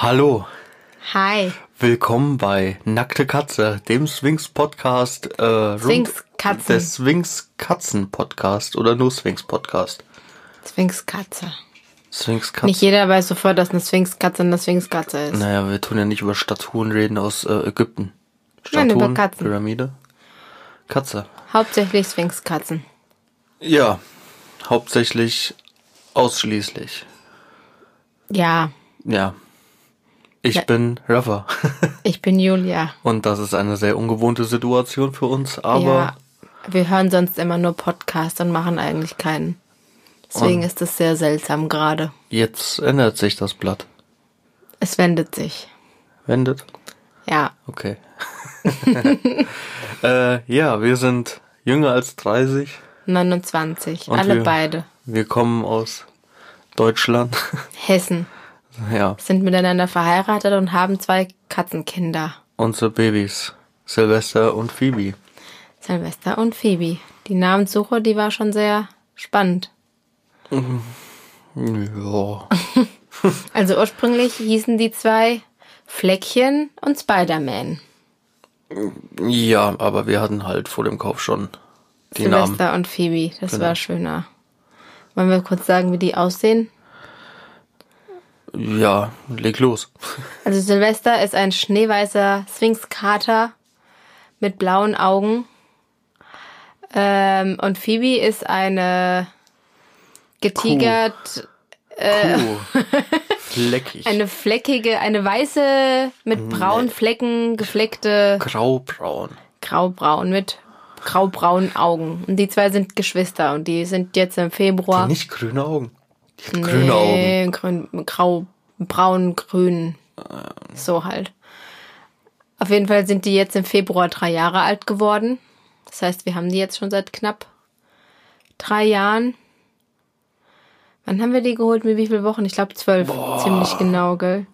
Hallo, Hi. willkommen bei Nackte Katze, dem Swings Podcast. Äh, Swings Katzen. Der Swings Katzen Podcast oder nur Swings Podcast. Sphinxkatze. Swings Katze. Nicht jeder weiß sofort, dass eine Sphinxkatze eine Sphinxkatze ist. Naja, wir tun ja nicht über Statuen reden aus äh, Ägypten. Nein, Statuen, über Katzen. Pyramide. Katze. Hauptsächlich Sphinxkatzen. Ja, hauptsächlich ausschließlich. Ja, Ja. Ich Ja. bin Rafa. ich bin Julia. Und das ist eine sehr ungewohnte Situation für uns, aber ja, wir hören sonst immer nur Podcast und machen eigentlich keinen. Deswegen ist es sehr seltsam gerade. jetzt ändert sich das Blatt. Es wendet sich. Wendet. Ja, Okay. äh, ja, wir sind jünger als 30. 29. Und alle wir- beide. Wir kommen aus Deutschland. Hessen. Ja, Sind miteinander verheiratet und haben zwei Katzenkinder. unsere Babys. Silvester und Phoebe. Silvester und Phoebe. Die Namenssuche, die war schon sehr spannend. Ja. Also ursprünglich hießen die zwei Fleckchen und Spider-Man. ja, aber wir hatten halt vor dem Kauf schon die Namen. Silvester und Phoebe, das Genau. war schöner. Wollen wir kurz sagen, wie die aussehen? Ja, leg los. Also Silvester ist ein schneeweißer Sphinx-Kater mit blauen Augen. Ähm, und Phoebe ist eine getigert, Kuh. Fleckig. eine fleckige, eine weiße, mit braunen Flecken gefleckte Graubraun. graubraun mit graubraunen Augen. Und die zwei sind Geschwister und die sind jetzt im Februar. Nicht grüne Augen. Hat grüne Augen. Nee, grün, grau, braun, grün. So halt. Auf jeden Fall sind die jetzt im Februar drei Jahre alt geworden. Das heißt, wir haben die jetzt schon seit knapp drei Jahren. Wann haben wir die geholt? Mit wie vielen Wochen? Ich glaube zwölf. Ziemlich genau, gell?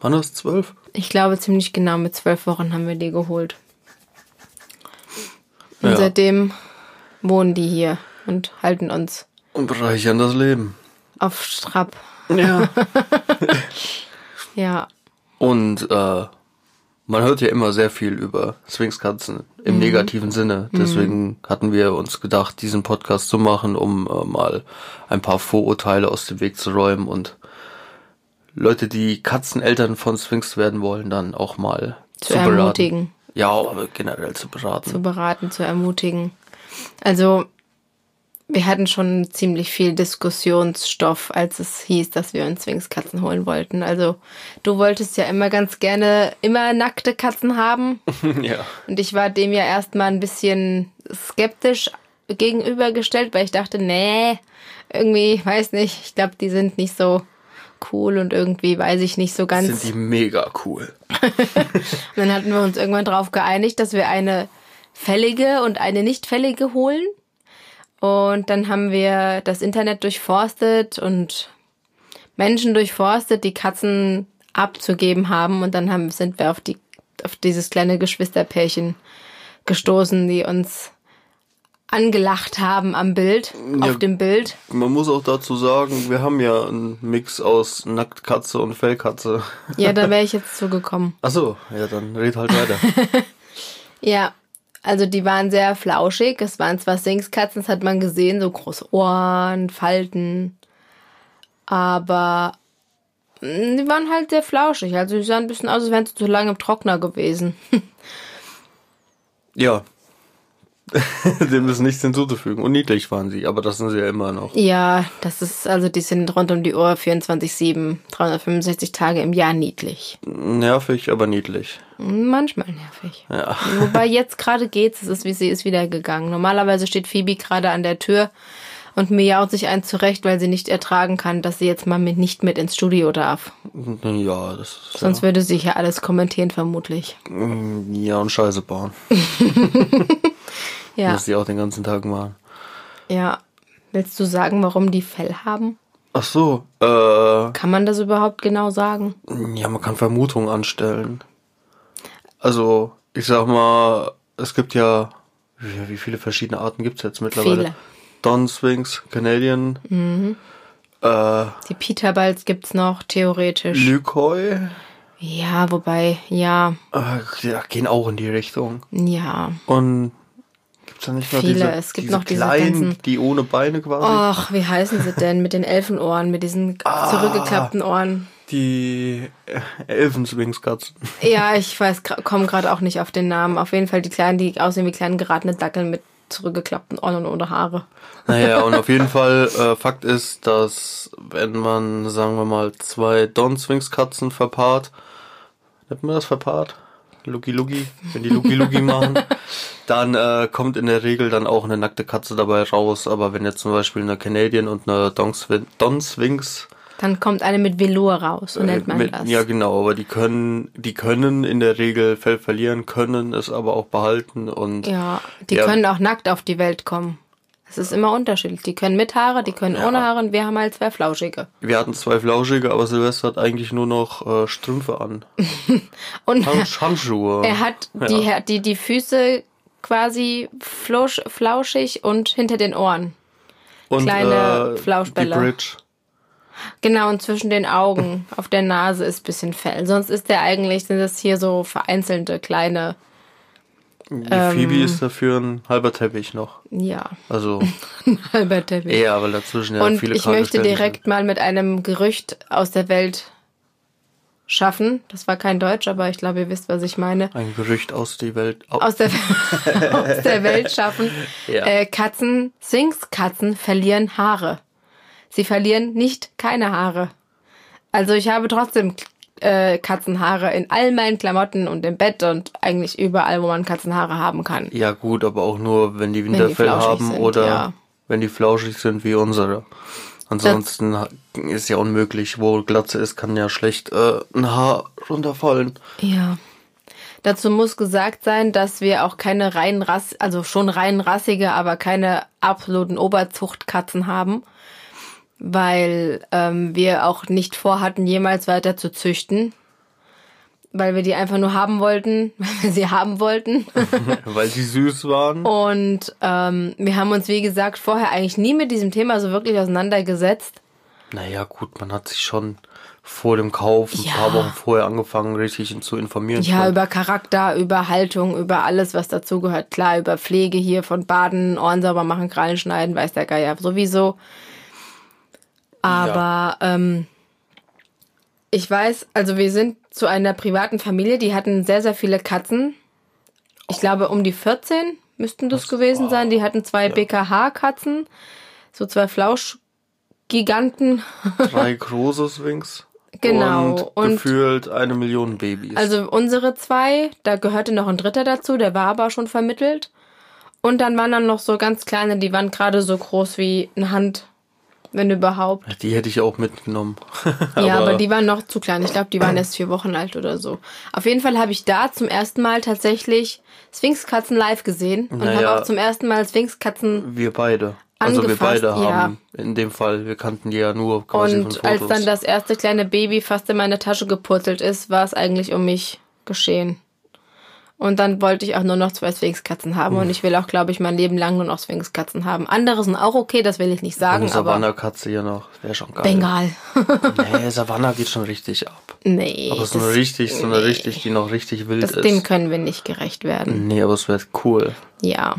Wann ist zwölf? Ich glaube ziemlich genau mit zwölf Wochen haben wir die geholt. Und Ja. seitdem wohnen die hier und halten uns Und bereichern das Leben. Auf Strapp. Ja. Ja. Und äh, man hört ja immer sehr viel über Sphinxkatzen im negativen Sinne. Deswegen hatten wir uns gedacht, diesen Podcast zu machen, um äh, mal ein paar Vorurteile aus dem Weg zu räumen und Leute, die Katzeneltern von Sphinx werden wollen, dann auch mal Zu beraten. ermutigen. Ja, aber generell zu beraten. zu beraten, zu ermutigen. Also, wir hatten schon ziemlich viel Diskussionsstoff, als es hieß, dass wir uns Zwingskatzen holen wollten. Also, du wolltest ja immer ganz gerne immer nackte Katzen haben. ja. Und ich war dem ja erstmal ein bisschen skeptisch gegenübergestellt, weil ich dachte, nee, irgendwie, weiß nicht, ich glaube, die sind nicht so cool und irgendwie weiß ich nicht so ganz. Sind die mega cool. Und dann hatten wir uns irgendwann darauf geeinigt, dass wir eine fällige und eine nicht fällige holen. Und dann haben wir das Internet durchforstet und Menschen durchforstet, die Katzen abzugeben haben. Und dann haben, sind wir auf, die, auf dieses kleine Geschwisterpärchen gestoßen, die uns angelacht haben am Bild, Ja. auf dem Bild. Man muss auch dazu sagen, wir haben ja einen Mix aus Nacktkatze und Fellkatze. Ja, da wäre ich jetzt zugekommen. Ach so, ja, dann red halt weiter. Ja, also die waren sehr flauschig. Es waren zwar Sphinxkatzen, das hat man gesehen, so große Ohren, Falten. Aber mm, die waren halt sehr flauschig. Also die sahen ein bisschen aus, als wären sie zu lange im Trockner gewesen. ja. Dem ist nichts hinzuzufügen. Und niedlich waren sie, aber das sind sie ja immer noch. Ja, das ist, also die sind rund um die Uhr 24-7, 365 Tage im Jahr niedlich. Nervig, aber niedlich. Manchmal nervig. Ja. Wobei jetzt gerade geht's, es ist wie sie ist wieder gegangen. Normalerweise steht Phoebe gerade an der Tür und miaut sich ein zurecht, weil sie nicht ertragen kann, dass sie jetzt mal mit, nicht mit ins Studio darf. Ja, das ist Sonst würde sie hier alles kommentieren, vermutlich. ja, ja und Scheiße bauen. Ja, Muss die auch den ganzen Tag machen. ja. Willst du sagen, warum die Fell haben? Ach so, äh, Kann man das überhaupt genau sagen? ja, man kann Vermutungen anstellen. Also, ich sag mal, es gibt ja, wie, viele verschiedene Arten gibt's jetzt mittlerweile? Viele. Don Sphinx, Canadian, äh, Die Peterballs gibt's noch, theoretisch. Lykoi, Ja, wobei, ja, Äh, gehen auch in die Richtung. ja. Und gibt's da nicht noch Viele, diese, es gibt diese noch diese kleinen, ganzen- die ohne Beine quasi? Och, wie heißen sie denn mit den Elfenohren, mit diesen Ah. zurückgeklappten Ohren? Die äh, Elfenswingskatzen. Ja, ich weiß, komme gerade auch nicht auf den Namen. Auf jeden Fall die kleinen, die aussehen wie kleine geratene Dackel mit zurückgeklappten Ohren und ohne Haare. Naja, und auf jeden Fall, äh, Fakt ist, dass wenn man, sagen wir mal, zwei Don-Swingskatzen verpaart, nennt man das verpaart? Lugi Lugi, wenn die Lugi Lugi machen, dann äh, kommt in der Regel dann auch eine nackte Katze dabei raus. Aber wenn jetzt zum Beispiel eine Canadian und eine Don, Don Swings Dann kommt eine mit Velour raus, so nennt man mit, das. Ja, genau, aber die können, die können in der Regel Fell verlieren, können es aber auch behalten und Ja, die Ja. können auch nackt auf die Welt kommen. Es ist immer unterschiedlich. Die können mit Haare, die können ohne Haare und wir haben halt zwei Flauschige. wir hatten zwei Flauschige, aber Silvester hat eigentlich nur noch äh, Strümpfe an. Und Hand- Handschuhe. er hat die, die, die Füße quasi flausch, flauschig und hinter den Ohren. und, kleine äh, Flauschbälle. Die Bridge. Genau, und zwischen den Augen, auf der Nase ist bisschen Fell. Sonst ist der eigentlich, sind das hier so vereinzelte kleine, Die Ähm. Phoebe ist dafür ein halber Teppich noch. ja, Also halber Teppich. eher, weil dazwischen ja und viele ich möchte Stellen direkt mal mit einem Gerücht aus der Welt schaffen. Das war kein Deutsch, aber ich glaube, ihr wisst, was ich meine. sind. Ein Gerücht aus die Welt. Au- Aus der, aus der Welt schaffen. Ja. Äh, Katzen, Sphinx-Katzen verlieren Haare. Sie verlieren nicht keine Haare. Also ich habe trotzdem äh, Katzenhaare in all meinen Klamotten und im Bett und eigentlich überall, wo man Katzenhaare haben kann. ja gut, aber auch nur, wenn die Winterfell flauschig haben sind, oder ja. wenn die flauschig sind wie unsere. Ansonsten ha- ist ja unmöglich, wo Glatze ist, kann ja schlecht äh, ein Haar runterfallen. Ja. Dazu muss gesagt sein, dass wir auch keine rein Rass, also schon rein rassige, aber keine absoluten Oberzuchtkatzen haben, weil ähm, wir auch nicht vorhatten, jemals weiter zu züchten, weil wir die einfach nur haben wollten, weil wir sie haben wollten. Weil sie süß waren. Und ähm, wir haben uns, wie gesagt, vorher eigentlich nie mit diesem Thema so wirklich auseinandergesetzt. Naja, gut, man hat sich schon vor dem Kauf ein Ja. paar Wochen vorher angefangen, richtig zu informieren. Ja, über Charakter, über Haltung, über alles, was dazugehört. Klar, über Pflege hier von Baden, Ohren sauber machen, Krallen schneiden, weiß der Geier sowieso. Aber ähm, ich weiß, also wir sind zu einer privaten Familie, die hatten sehr, sehr viele Katzen. Ich glaube, um die 14 müssten das gewesen sein. Die hatten zwei BKH-Katzen, so zwei Flauschgiganten. Drei große Swings. Genau, Und, und- gefühlt eine Million Babys. Also unsere zwei, da gehörte noch ein dritter dazu, der war aber schon vermittelt. Und dann waren dann noch so ganz kleine, die waren gerade so groß wie eine Hand, wenn überhaupt. die hätte ich auch mitgenommen. ja, aber die waren noch zu klein. Ich glaube, die waren erst vier Wochen alt oder so. Auf jeden Fall habe ich da zum ersten Mal tatsächlich Sphinxkatzen live gesehen und Naja. habe auch zum ersten Mal Sphinxkatzen Wir beide. Also wir beide ja. haben in dem Fall, wir kannten die ja nur quasi von und Fotos. als dann das erste kleine Baby fast in meine Tasche gepurzelt ist, war es eigentlich um mich geschehen. Und dann wollte ich auch nur noch zwei Sphinxkatzen haben und ich will auch, glaube ich, mein Leben lang nur noch Sphinxkatzen haben. Andere sind auch okay, das will ich nicht sagen, Eine aber Savannah-Katze hier noch, wäre schon geil. Bengal. Nee, Savannah geht schon richtig ab. nee. Aber so eine richtig, so eine richtig, die noch richtig wild das, ist. dem können wir nicht gerecht werden. Nee, aber es wäre cool. Ja.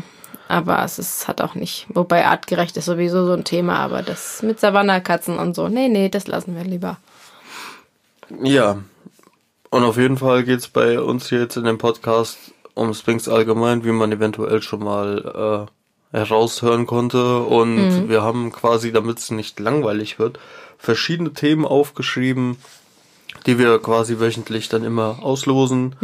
Aber es ist, hat auch nicht. Wobei artgerecht ist sowieso so ein Thema, aber das mit Savannah-Katzen und so. Nee, nee, das lassen wir lieber. Ja. Und auf jeden Fall geht's bei uns hier jetzt in dem Podcast um Sphinx allgemein, wie man eventuell schon mal äh, heraushören konnte. Und wir haben quasi, damit es nicht langweilig wird, verschiedene Themen aufgeschrieben, die wir quasi wöchentlich dann immer auslosen.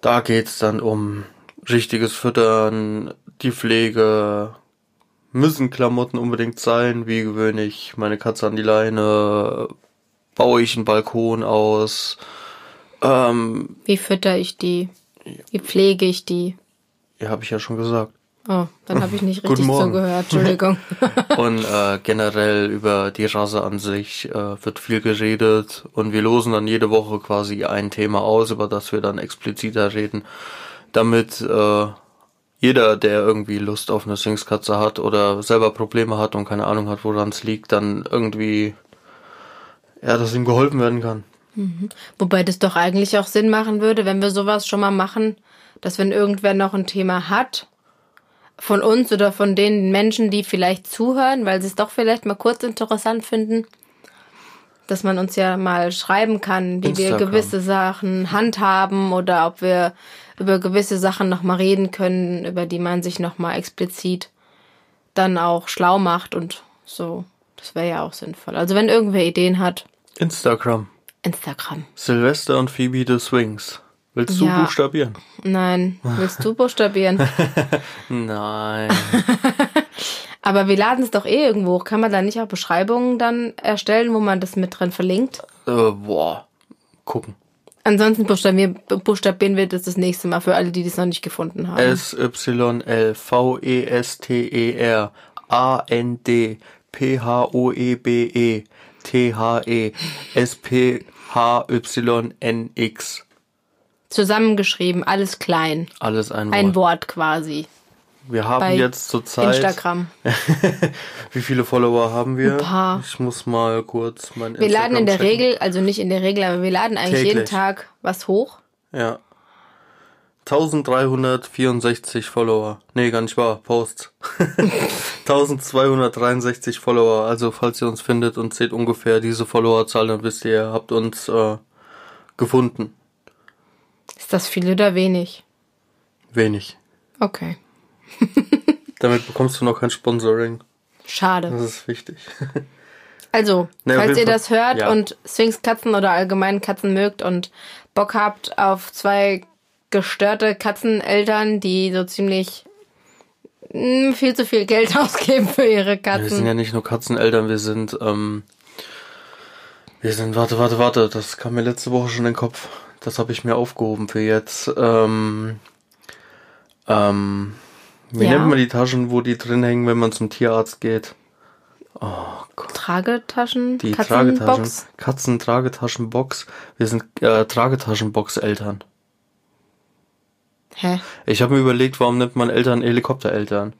Da geht's dann um richtiges Füttern, die Pflege, müssen Klamotten unbedingt sein, wie gewöhnlich meine Katze an die Leine, baue ich einen Balkon aus, ähm, Wie fütter ich die? Wie pflege ich die? ja, habe ich ja schon gesagt. Oh, dann habe ich nicht richtig zugehört. Entschuldigung. Und äh, generell über die Rasse an sich äh, wird viel geredet und wir losen dann jede Woche quasi ein Thema aus, über das wir dann expliziter reden, damit äh, jeder, der irgendwie Lust auf eine Sphinxkatze hat oder selber Probleme hat und keine Ahnung hat, woran es liegt, dann irgendwie, ja, dass ihm geholfen werden kann. Wobei das doch eigentlich auch Sinn machen würde, wenn wir sowas schon mal machen, dass wenn irgendwer noch ein Thema hat, von uns oder von den Menschen, die vielleicht zuhören, weil sie es doch vielleicht mal kurz interessant finden, dass man uns ja mal schreiben kann, wie wir Instagram. gewisse Sachen handhaben oder ob wir über gewisse Sachen noch mal reden können, über die man sich noch mal explizit dann auch schlau macht und so. Das wäre ja auch sinnvoll. Also wenn irgendwer Ideen hat, Instagram. Instagram. Sylvester und Phoebe the Swings. Willst du Ja. buchstabieren? Nein, willst du buchstabieren? Nein. Aber wir laden es doch eh irgendwo hoch. Kann man da nicht auch Beschreibungen dann erstellen, wo man das mit drin verlinkt? äh, boah. Gucken. Ansonsten buchstabieren, buchstabieren wir das das nächste Mal für alle, die das noch nicht gefunden haben. S-Y-L-V-E-S-T-E-R A-N-D P-H-O-E-B-E T-H-E S-P-H-Y-N-X Zusammengeschrieben, alles klein. Alles ein Wort. Ein Wort quasi. Wir haben Bei jetzt zurzeit Instagram. Wie viele Follower haben wir? Ein paar. Ich muss mal kurz mein Wir laden in der checken. Regel, also nicht in der Regel, aber wir laden eigentlich jeden Täglich. Tag was hoch. Ja. 1364 Follower. Nee, gar nicht wahr. Posts. 1263 Follower. Also, falls ihr uns findet und seht ungefähr diese Followerzahl, dann wisst ihr, ihr habt uns äh, gefunden. Ist das viel oder wenig? Wenig. Okay. Damit bekommst du noch kein Sponsoring. Schade. Das ist wichtig. Also, Nee, falls ihr das hört Ja. und Sphinx-Katzen oder allgemein Katzen mögt und Bock habt auf zwei gestörte Katzeneltern, die so ziemlich viel zu viel Geld ausgeben für ihre Wir sind Katzen. ja nicht nur Katzeneltern, wir sind, ähm, wir sind, warte, warte, warte, das kam mir letzte Woche schon in den Kopf. Das habe ich mir aufgehoben für jetzt. Ähm, ähm, wie Ja. nennt man die Taschen, wo die drin hängen, wenn man zum Tierarzt geht? Oh Gott. Tragetaschen? Die Tragetaschen. Katzenbox? Katzen-Tragetaschenbox. Wir sind äh, Tragetaschenbox-Eltern. Hä? Ich habe mir überlegt, warum nennt man Eltern Helikoptereltern?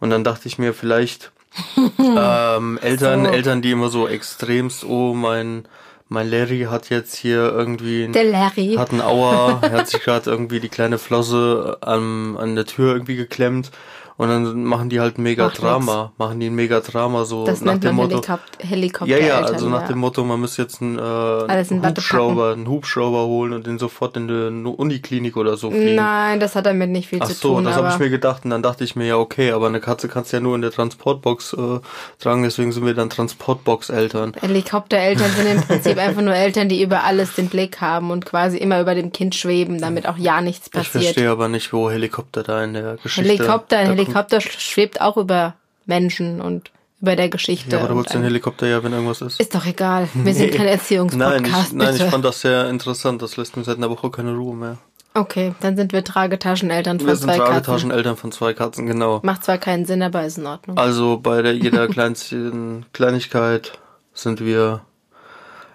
Und dann dachte ich mir, vielleicht ähm, Eltern, So. Eltern, die immer so extremst, oh, mein, mein Larry hat jetzt hier irgendwie ein, Der Larry. hat einen Auer, er hat sich gerade irgendwie die kleine Flosse an, an der Tür irgendwie geklemmt. Und dann machen die halt ein mega Macht Drama, machen die ein mega Drama so das nach dem Motto. Helikop Ja, Helikoptereltern. ja, also nach dem Motto, man muss jetzt einen, äh, einen Hubschrauber, einen Hubschrauber holen und den sofort in eine Uniklinik oder so fliegen. Nein, das hat damit nicht viel Ach zu so, tun. das habe ich mir gedacht und dann dachte ich mir, ja okay, aber eine Katze kannst du ja nur in der Transportbox äh, tragen, deswegen sind wir dann Transportbox-Eltern. Helikoptereltern sind im Prinzip einfach nur Eltern, die über alles den Blick haben und quasi immer über dem Kind schweben, damit auch ja nichts Ich passiert. verstehe aber nicht, wo Helikopter da in der Geschichte... Helikopter, da Helikopter schwebt auch über Menschen und über der Geschichte. Ja, aber du holst den Helikopter ja, wenn irgendwas ist. ist doch egal. Wir sind kein Erziehungspodcast, Nein, ich, nein, bitte. ich fand das sehr interessant. Das lässt mir seit einer Woche keine Ruhe mehr. okay, dann sind wir Tragetascheneltern von Wir sind zwei Katzen. Tragetascheneltern von zwei Katzen, genau. Macht zwar keinen Sinn, aber ist in Ordnung. Also bei der jeder kleinsten Kleinigkeit sind wir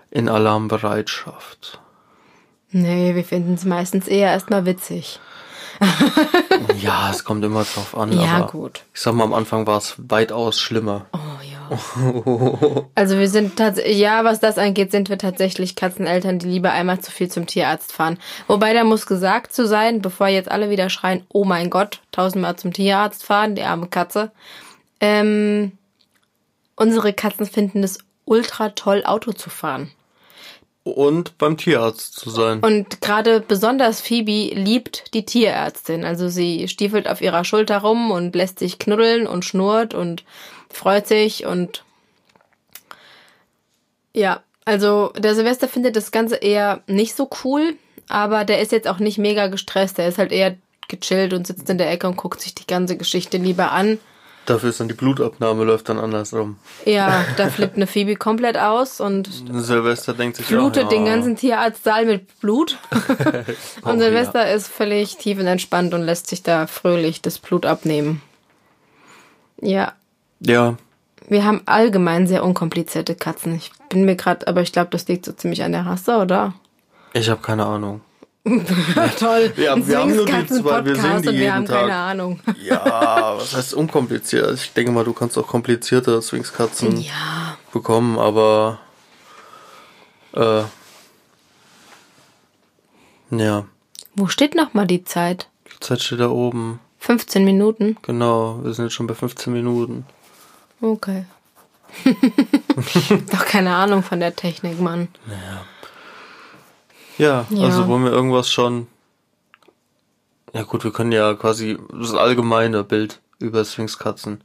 in Alarmbereitschaft. Nee, wir finden es meistens eher erstmal witzig. Ja, es kommt immer drauf an. Ja, aber gut. Ich sag mal, am Anfang war es weitaus schlimmer. Oh ja. Also wir sind tatsächlich, ja, was das angeht, sind wir tatsächlich Katzeneltern, die lieber einmal zu viel zum Tierarzt fahren. Wobei da muss gesagt zu sein, bevor jetzt alle wieder schreien, oh mein Gott, tausendmal zum Tierarzt fahren, die arme Katze. Ähm, unsere Katzen finden es ultra toll, Auto zu fahren. Und beim Tierarzt zu sein. Und gerade besonders Phoebe liebt die Tierärztin. Also sie stiefelt auf ihrer Schulter rum und lässt sich knuddeln und schnurrt und freut sich und ja, also der Silvester findet das Ganze eher nicht so cool, aber der ist jetzt auch nicht mega gestresst. Der ist halt eher gechillt und sitzt in der Ecke und guckt sich die ganze Geschichte lieber an. Dafür ist dann die Blutabnahme läuft dann andersrum. Ja, da flippt eine Phoebe komplett aus und Silvester denkt sich flutet auch, den ja, ganzen Tierarztsaal mit Blut. Oh, und Silvester ist völlig tiefenentspannt und lässt sich da fröhlich das Blut abnehmen. Ja, Ja, wir haben allgemein sehr unkomplizierte Katzen. Ich bin mir gerade, aber ich glaube, das liegt so ziemlich an der Rasse, oder? ich habe keine Ahnung. Toll. Ja, Ein wir haben nur die zwei, wir sehen die und wir haben Tag. keine Ahnung. Ja, was heißt unkompliziert? Ich denke mal, du kannst auch komplizierte Swingskatzen Ja, bekommen, aber äh, Ja. Wo steht nochmal die Zeit? Die Zeit steht da oben. 15 Minuten? Genau, wir sind jetzt schon bei 15 Minuten. Okay. Doch keine Ahnung von der Technik, Mann. Ja, Ja. also wollen wir irgendwas schon. Ja gut, wir können ja quasi das allgemeine Bild über Sphinxkatzen.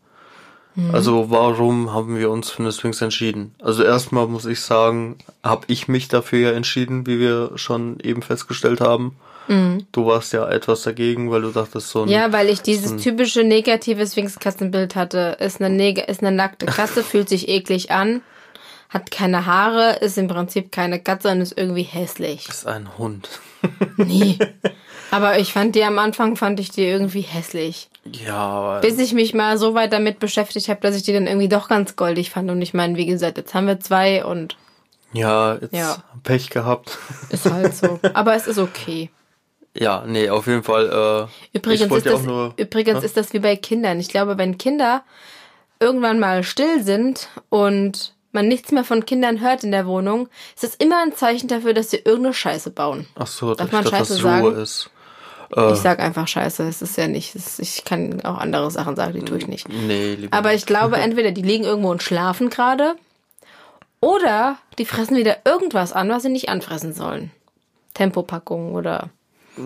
Mhm. Also warum haben wir uns für eine Sphinx entschieden? Also erstmal muss ich sagen, habe ich mich dafür ja entschieden, wie wir schon eben festgestellt haben. Du warst ja etwas dagegen, weil du dachtest so ein Mhm. Ja, weil ich dieses typische negative Sphinx-Katzenbild hatte. Ist eine, neg ist eine nackte Katze, fühlt sich eklig an, hat keine Haare, ist im Prinzip keine Katze und ist irgendwie hässlich. ist ein Hund. Nee. Aber ich fand die am Anfang, fand ich die irgendwie hässlich. Ja, aber Bis ich mich mal so weit damit beschäftigt habe, dass ich die dann irgendwie doch ganz goldig fand. Und ich meine, wie gesagt, jetzt haben wir zwei und ja, jetzt Ja. Pech gehabt. ist halt so. Aber es ist okay. Ja, nee, auf jeden Fall. Äh, Übrigens, ist das, auch nur. übrigens ist das wie bei Kindern. Ich glaube, wenn Kinder irgendwann mal still sind und man nichts mehr von Kindern hört in der Wohnung, ist das immer ein Zeichen dafür, dass sie irgendeine Scheiße bauen. Ach so, Darf man Scheiße Ruhe sagen? ist. Ich sag einfach Scheiße. Es ist ja nicht. Es, ich kann auch andere Sachen sagen, die tue ich nicht. Nee, lieber Aber ich glaube, entweder die liegen irgendwo und schlafen gerade oder die fressen wieder irgendwas an, was sie nicht anfressen sollen. Tempopackung oder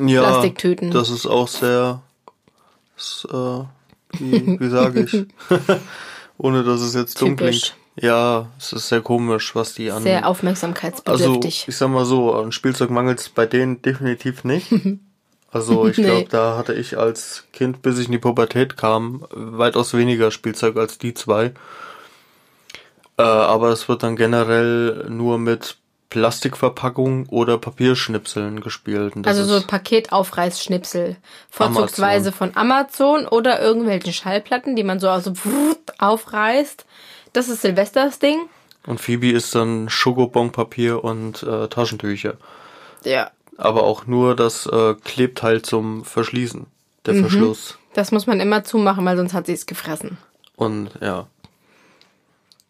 ja, Plastiktüten. Das ist auch sehr, ist, äh, wie, wie sage ich, ohne dass es jetzt dumm klingt. Ja, es ist sehr komisch, was die an. sehr also aufmerksamkeitsbedürftig. ich sag mal so, an Spielzeug mangelt es bei denen definitiv nicht. Also ich Nee. glaube, da hatte ich als Kind, bis ich in die Pubertät kam, weitaus weniger Spielzeug als die zwei. Äh, aber es wird dann generell nur mit Plastikverpackung oder Papierschnipseln gespielt. Also so Paketaufreißschnipsel. Vorzugsweise von Amazon oder irgendwelchen Schallplatten, die man so also aufreißt. Das ist Silvesters Ding. Und Phoebe ist dann Schokobonpapier und äh, Taschentücher. Ja. Aber auch nur das äh, Klebteil zum Verschließen. Der Mhm. Verschluss. Das muss man immer zumachen, weil sonst hat sie es gefressen. Und ja.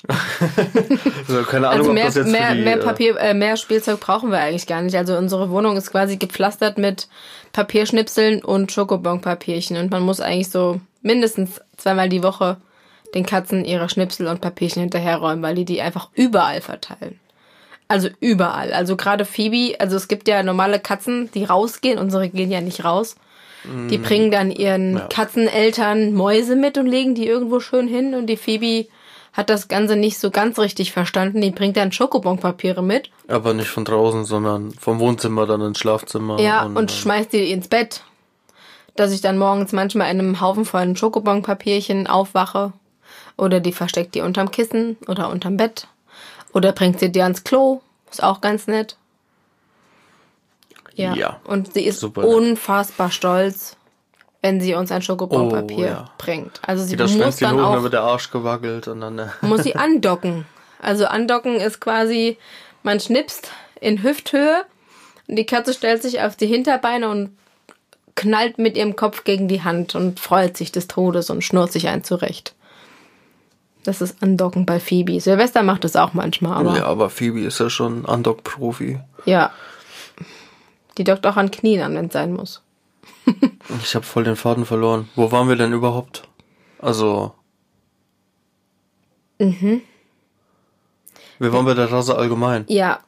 also, keine Ahnung, Also ob mehr, das jetzt mehr, die, mehr äh, Papier, äh, mehr Spielzeug brauchen wir eigentlich gar nicht. Also unsere Wohnung ist quasi gepflastert mit Papierschnipseln und Schokobonpapierchen. Und man muss eigentlich so mindestens zweimal die Woche den Katzen ihre Schnipsel und Papierchen hinterherräumen, weil die die einfach überall verteilen. Also überall. Also gerade Phoebe, also es gibt ja normale Katzen, die rausgehen. Unsere gehen ja nicht raus. Die bringen dann ihren. Ja. Katzeneltern Mäuse mit und legen die irgendwo schön hin. Und die Phoebe hat das Ganze nicht so ganz richtig verstanden. Die bringt dann Schokobonpapiere mit. Aber nicht von draußen, sondern vom Wohnzimmer dann ins Schlafzimmer. Ja, und, äh, schmeißt die ins Bett. Dass ich dann morgens manchmal in einem Haufen von Schokobonpapierchen aufwache. Oder die versteckt die unterm Kissen oder unterm Bett. Oder bringt sie die ans Klo. Ist auch ganz nett. Ja. Ja, Und sie ist super nett. unfassbar stolz, wenn sie uns ein Schokobonpapier Oh, ja. bringt. Also sie da muss dann auch wird der Arsch gewackelt und dann. Äh, muss sie andocken. Also andocken ist quasi, man schnipst in Hüfthöhe und die Katze stellt sich auf die Hinterbeine und knallt mit ihrem Kopf gegen die Hand und freut sich des Todes und schnurrt sich ein zurecht. Das ist Andocken bei Phoebe. Silvester macht es auch manchmal, aber ja, ja. aber Phoebe ist ja schon Undock-Profi. Die dockt auch an Knien an, wenn es sein muss. Ich habe voll den Faden verloren. Wo waren wir denn überhaupt? Also. Mhm. Wir waren bei der Rasse allgemein. Ja.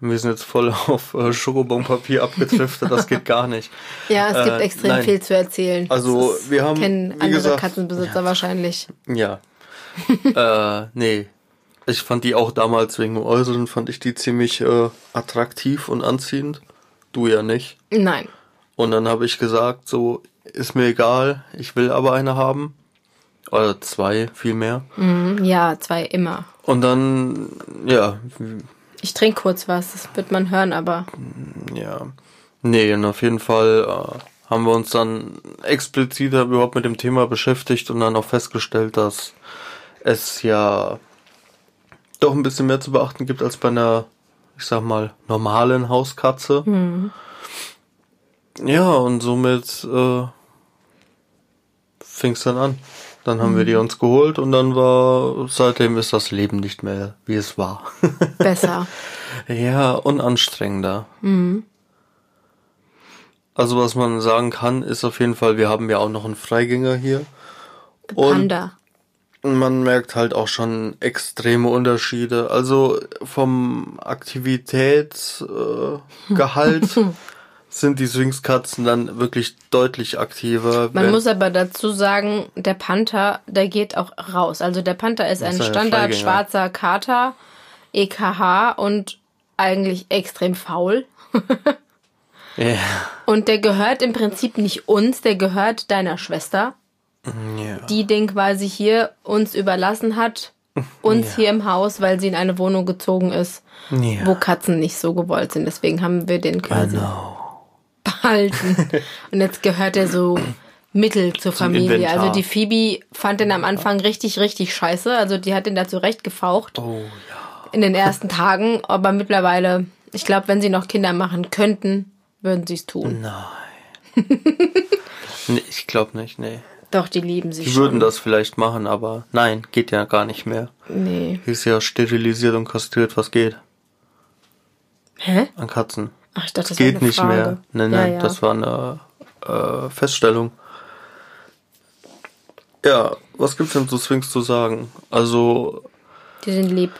Wir sind jetzt voll auf äh, Schokobonpapier abgedriftet, das geht gar nicht. Ja, es gibt Äh, extrem nein. viel zu erzählen. Also, Das wir haben, kennen andere gesagt- Katzenbesitzer wahrscheinlich. Ja. äh, nee. Ich fand die auch damals wegen dem Äußeren, fand ich die ziemlich äh, attraktiv und anziehend. Du ja nicht. Nein. Und dann habe ich gesagt, so, ist mir egal, ich will aber eine haben. Oder zwei, viel mehr. Mhm, Ja, zwei immer. Und dann, ja, Ich trinke kurz was, das wird man hören, aber ja. Nee, und auf jeden Fall äh, haben wir uns dann expliziter überhaupt mit dem Thema beschäftigt und dann auch festgestellt, dass es ja doch ein bisschen mehr zu beachten gibt als bei einer, ich sag mal, normalen Hauskatze. Ja, und somit äh, fing es dann an. Dann haben wir die uns geholt und dann war, seitdem ist das Leben nicht mehr, wie es war. besser. ja, und anstrengender. Also was man sagen kann, ist auf jeden Fall, wir haben ja auch noch einen Freigänger hier. Panda. Man merkt halt auch schon extreme Unterschiede. Also vom Aktivitätsgehalt äh, Gehalt sind die Swingskatzen dann wirklich deutlich aktiver. Man muss aber dazu sagen, der Panther, der geht auch raus. Also der Panther ist ein ist ein Standard schwarzer Kater, EKH und eigentlich extrem faul. ja. Und der gehört im Prinzip nicht uns, der gehört deiner Schwester, ja. die den quasi hier uns überlassen hat, uns Ja. hier im Haus, weil sie in eine Wohnung gezogen ist, Ja. wo Katzen nicht so gewollt sind. Deswegen haben wir den quasi Genau. behalten. Und jetzt gehört er so mittel zur Familie. Inventar. Also die Phoebe fand den am Anfang richtig, richtig scheiße. Also die hat den da zurecht gefaucht Oh ja. in den ersten Tagen. Aber mittlerweile, ich glaube, wenn sie noch Kinder machen könnten, würden sie es tun. Nein. nee, ich glaube nicht, nee. Doch, die lieben sich Die schon. würden das vielleicht machen, aber nein, geht ja gar nicht mehr. Nee. Ist ja sterilisiert und kastriert, was geht Hä? an Katzen. Ach, ich dachte, das war geht eine nicht Frage. mehr. Nein, Ja, nein, ja. das war eine äh, Feststellung. Ja, was gibt's denn zu Sphinx zu sagen? Also, Die sind lieb.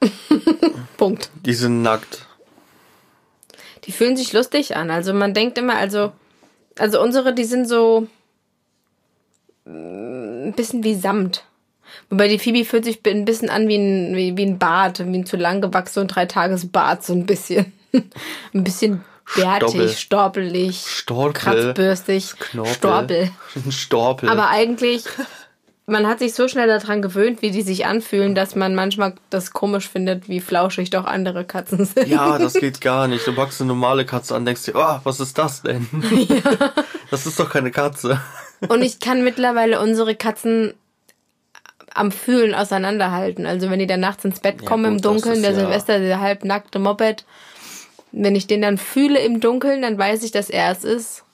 Punkt. die sind nackt. Die fühlen sich lustig an. Also man denkt immer, also, also unsere, die sind so ein bisschen wie Samt. Wobei die Phoebe fühlt sich ein bisschen an wie ein, wie, wie ein Bart, wie ein zu lang gewachsener und drei Tages Bart, so ein bisschen. ein bisschen bärtig, stoppelig, Storpel. kratzbürstig, Knorpel. Storpel. Storpel. Aber eigentlich, man hat sich so schnell daran gewöhnt, wie die sich anfühlen, dass man manchmal das komisch findet, wie flauschig doch andere Katzen sind. ja, das geht gar nicht. Du packst eine normale Katze an, denkst dir, oh, was ist das denn? Das ist doch keine Katze. Und ich kann mittlerweile unsere Katzen am Fühlen auseinanderhalten. Also wenn die dann nachts ins Bett Ja, kommen im gut, das Dunkeln, der ja- Silvester, der halbnackte Moped, wenn ich den dann fühle im Dunkeln, dann weiß ich, dass er es ist.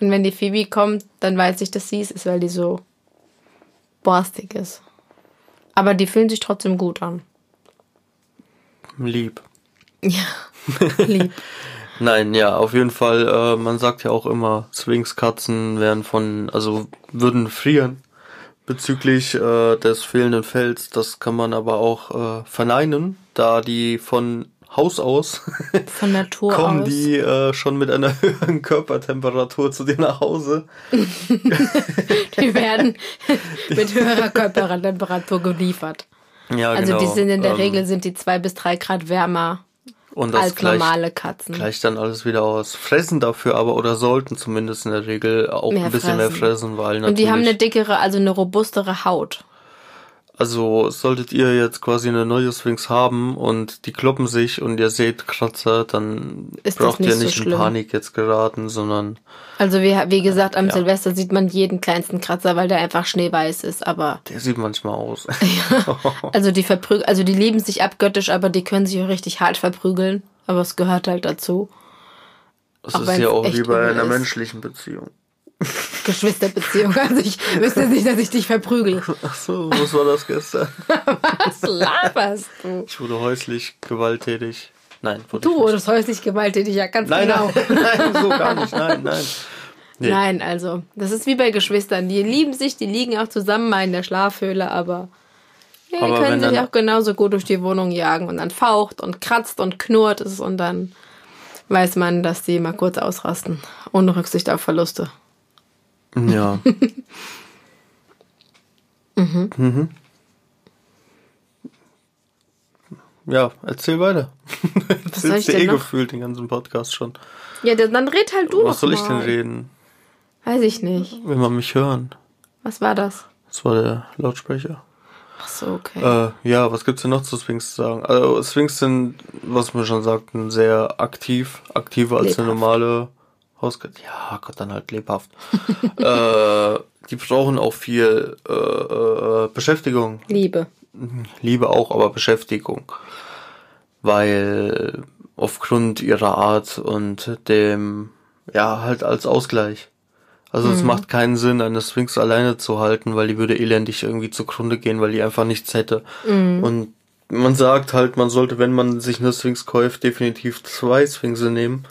Und wenn die Phoebe kommt, dann weiß ich, dass sie es ist, weil die so borstig ist. Aber die fühlen sich trotzdem gut an. Lieb. Ja, lieb. Nein, ja, auf jeden Fall, äh, man sagt ja auch immer, Swingskatzen werden von, also würden frieren bezüglich äh, des fehlenden Fells. Das kann man aber auch äh, verneinen, da die von Haus aus Von Natur kommen aus. die äh, schon mit einer höheren Körpertemperatur zu dir nach Hause. Die werden mit höherer Körpertemperatur geliefert. Ja, Also genau. die sind in der Ähm, Regel sind die zwei bis drei Grad wärmer und das als gleicht, normale Katzen. gleicht dann alles wieder aus. Fressen dafür aber oder sollten zumindest in der Regel auch Mehr ein bisschen mehr fressen. fressen, weil natürlich Und die haben eine dickere, also eine robustere Haut. Also solltet ihr jetzt quasi eine neue Sphinx haben und die kloppen sich und ihr seht Kratzer, dann Ist braucht ihr nicht so nicht in schlimm. Panik jetzt geraten, sondern Also wie, wie gesagt, am Ja. Silvester sieht man jeden kleinsten Kratzer, weil der einfach schneeweiß ist. Aber der sieht manchmal aus. also die verprügeln, also die lieben sich abgöttisch, aber die können sich auch richtig hart verprügeln. Aber es gehört halt dazu. Das Auch ist wenn's ja auch echt wie bei übel einer ist. menschlichen Beziehung. Geschwisterbeziehung. Also ich wüsste nicht, dass ich dich verprügel. Ach so, was war das gestern? Was laberst du? Ich wurde häuslich gewalttätig. Nein, wurde Du wurdest häuslich gewalttätig, ja ganz Nein, genau. nein, nein, so gar nicht. Nein, nein. Nee. Nein, also, das ist wie bei Geschwistern. Die lieben sich, die liegen auch zusammen mal in der Schlafhöhle, aber, ja, die können sich auch genauso gut durch die Wohnung jagen und dann faucht und kratzt und knurrt es und dann weiß man, dass die mal kurz ausrasten, ohne Rücksicht auf Verluste. Ja. mhm. Ja, erzähl weiter. Was dir eh noch? gefühlt den ganzen Podcast schon. Ja, dann red halt du Was soll noch ich denn mal. reden? Weiß ich nicht. Will man mich hören? Was war das? Das war der Lautsprecher. Ach so, okay. Äh, ja, was gibt's denn noch zu Sphinx zu sagen? Also Sphinx sind, was wir schon sagten, sehr aktiv, aktiver als eine Lebhaft. normale Hauskatze. Ja, Gott, dann halt lebhaft. äh, die brauchen auch viel äh, äh, Beschäftigung. Liebe. Liebe auch, aber Beschäftigung. Weil aufgrund ihrer Art und dem, ja, halt als Ausgleich. Also es macht keinen Sinn, eine Sphinx alleine zu halten, weil die würde elendig irgendwie zugrunde gehen, weil die einfach nichts hätte. Und man sagt halt, man sollte, wenn man sich eine Sphinx kauft, definitiv zwei Sphinxe nehmen.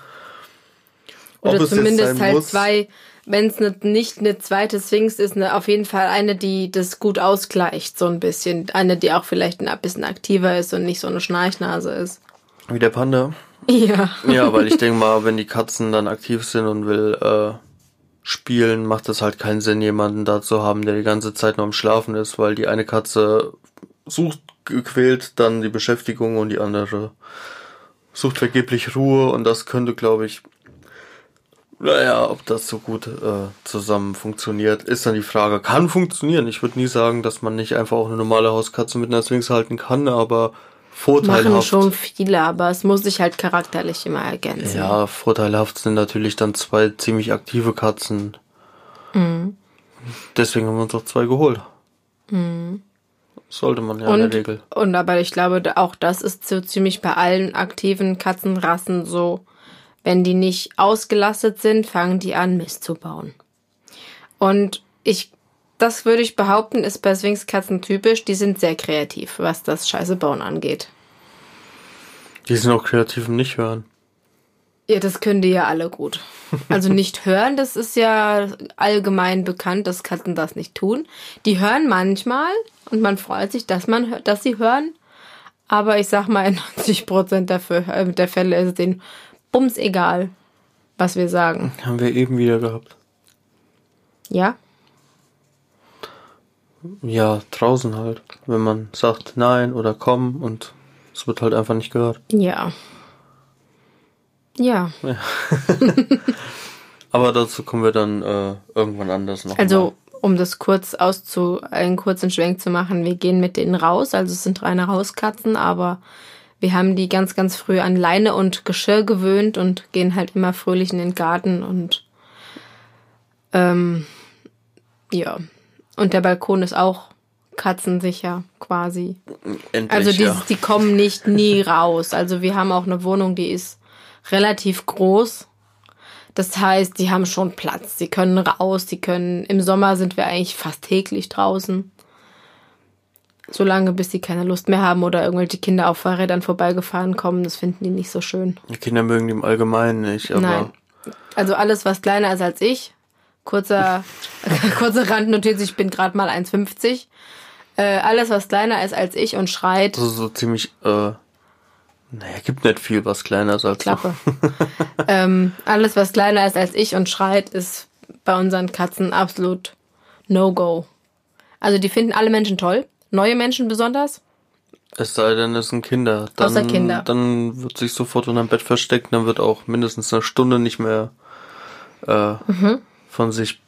Oder Ob zumindest halt muss? zwei, wenn es ne, nicht eine zweite Sphinx ist, ne, auf jeden Fall eine, die das gut ausgleicht, so ein bisschen. Eine, die auch vielleicht ein bisschen aktiver ist und nicht so eine Schnarchnase ist. Wie der Panda. Ja. Ja, weil ich denke mal, wenn die Katzen dann aktiv sind und will äh, spielen, macht es halt keinen Sinn, jemanden da zu haben, der die ganze Zeit nur am Schlafen ist, weil die eine Katze sucht gequält dann die Beschäftigung und die andere sucht vergeblich Ruhe und das könnte, glaube ich, naja, ob das so gut äh, zusammen funktioniert, ist dann die Frage. Kann funktionieren. Ich würde nie sagen, dass man nicht einfach auch eine normale Hauskatze mit einer Sphinx halten kann, aber vorteilhaft. Machen schon viele, aber es muss sich halt charakterlich immer ergänzen. Ja, vorteilhaft sind natürlich dann zwei ziemlich aktive Katzen. Mhm. Deswegen haben wir uns auch zwei geholt. Sollte man ja in der Und, Regel. und aber ich glaube, auch das ist so ziemlich bei allen aktiven Katzenrassen so. Wenn die nicht ausgelastet sind, fangen die an, Mist zu bauen. Und ich, das würde ich behaupten, ist bei Sphinxkatzen typisch. Die sind sehr kreativ, was das Scheiße bauen angeht. Die sind auch kreativ im Nicht-Hören. Ja, das können die ja alle gut. Also nicht hören, das ist ja allgemein bekannt, dass Katzen das nicht tun. Die hören manchmal und man freut sich, dass man hört, dass sie hören. Aber ich sag mal, in 90 Prozent der, Fö- äh, der Fälle ist es denen bums egal, was wir sagen. Haben wir eben wieder gehabt. Ja? Ja, draußen halt. Wenn man sagt nein oder komm und es wird halt einfach nicht gehört. Ja. Ja. Aber dazu kommen wir dann äh, irgendwann anders noch. Also, um das kurz auszu, einen kurzen Schwenk zu machen, wir gehen mit denen raus, also es sind reine Hauskatzen, aber wir haben die ganz, ganz früh an Leine und Geschirr gewöhnt und gehen halt immer fröhlich in den Garten und ähm, ja. Und der Balkon ist auch katzensicher quasi. Endlich, Also die, ja. die kommen nicht nie raus. Also wir haben auch eine Wohnung, die ist relativ groß. Das heißt, die haben schon Platz. Sie können raus, die können. Im Sommer sind wir eigentlich fast täglich draußen. Solange bis sie keine Lust mehr haben oder irgendwelche Kinder auf Fahrrädern vorbeigefahren kommen, das finden die nicht so schön. Die Kinder mögen die im Allgemeinen nicht, aber Nein. Also alles, was kleiner ist als ich. Kurzer, kurze Randnotiz, ich bin gerade mal 1,50. Äh, alles, was kleiner ist als ich und schreit, so, so ziemlich, äh, naja, gibt nicht viel, was kleiner ist als so. Klappe. ähm, alles, was kleiner ist als ich und schreit, ist bei unseren Katzen absolut No-Go. Also die finden alle Menschen toll. Neue Menschen besonders. Es sei denn, es sind Kinder. Dann, Außer Kinder. Dann wird sich sofort unter dem Bett versteckt, dann wird auch mindestens eine Stunde nicht mehr äh, Mhm. von sich